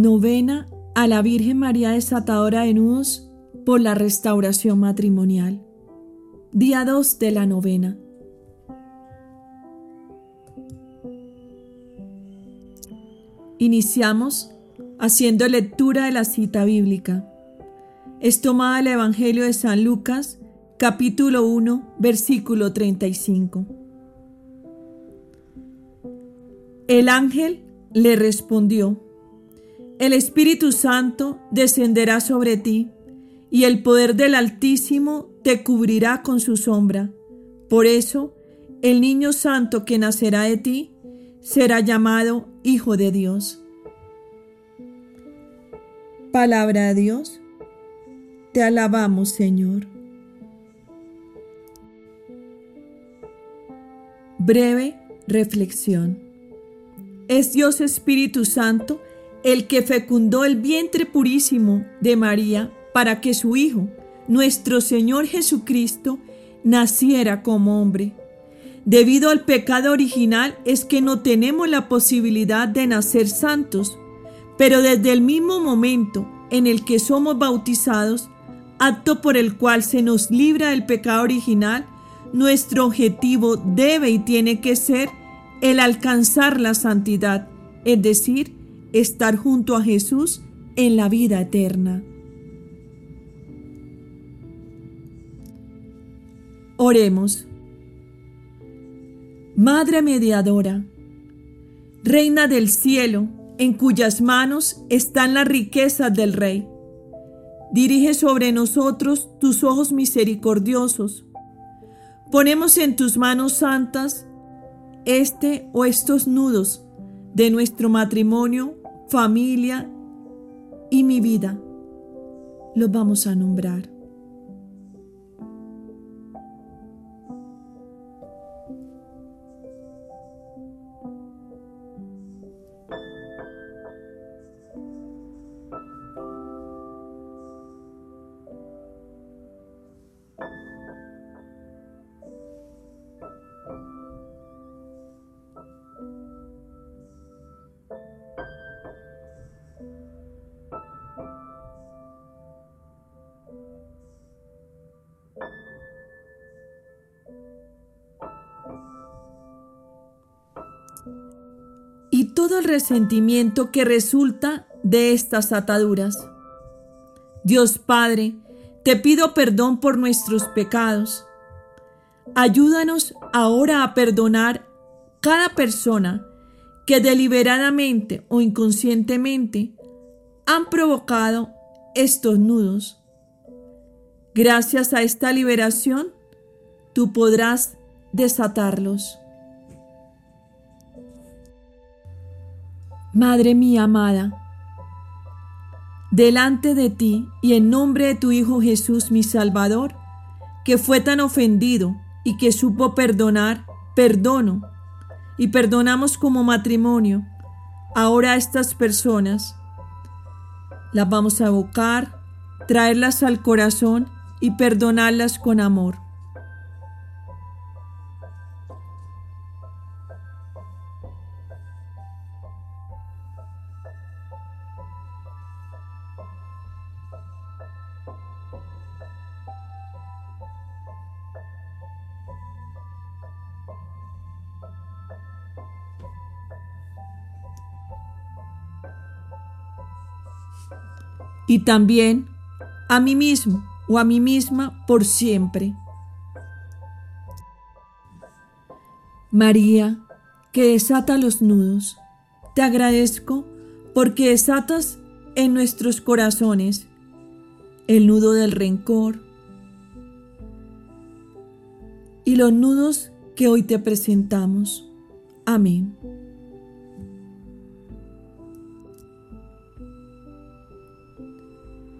Novena a la Virgen María desatadora de nudos por la restauración matrimonial. Día 2 de la novena. Iniciamos haciendo lectura de la cita bíblica. Es tomada del Evangelio de San Lucas, capítulo 1, versículo 35. El ángel le respondió, El Espíritu Santo descenderá sobre ti, y el poder del Altísimo te cubrirá con su sombra. Por eso, el niño santo que nacerá de ti será llamado Hijo de Dios. Palabra de Dios. Te alabamos, Señor. Breve reflexión. Es Dios Espíritu Santo el que fecundó el vientre purísimo de María para que su Hijo, nuestro Señor Jesucristo, naciera como hombre. Debido al pecado original es que no tenemos la posibilidad de nacer santos, pero desde el mismo momento en el que somos bautizados, acto por el cual se nos libra del pecado original, nuestro objetivo debe y tiene que ser el alcanzar la santidad, es decir, estar junto a Jesús en la vida eterna. Oremos. Madre mediadora, Reina del cielo, en cuyas manos están las riquezas del Rey. Dirige sobre nosotros tus ojos misericordiosos. Ponemos en tus manos santas este o estos nudos de nuestro matrimonio, familia y mi vida. Los vamos a nombrar. Y todo el resentimiento que resulta de estas ataduras. Dios Padre, te pido perdón por nuestros pecados. Ayúdanos ahora a perdonar cada persona que deliberadamente o inconscientemente han provocado estos nudos. Gracias a esta liberación, tú podrás desatarlos. Madre mía amada, delante de ti y en nombre de tu Hijo Jesús mi Salvador, que fue tan ofendido y que supo perdonar, perdono y perdonamos como matrimonio ahora a estas personas. Las vamos a evocar, traerlas al corazón y perdonarlas con amor. Y también a mí mismo o a mí misma por siempre. María, que desata los nudos, te agradezco porque desatas en nuestros corazones el nudo del rencor y los nudos que hoy te presentamos. Amén.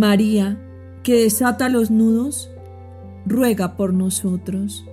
María, que desata los nudos, ruega por nosotros.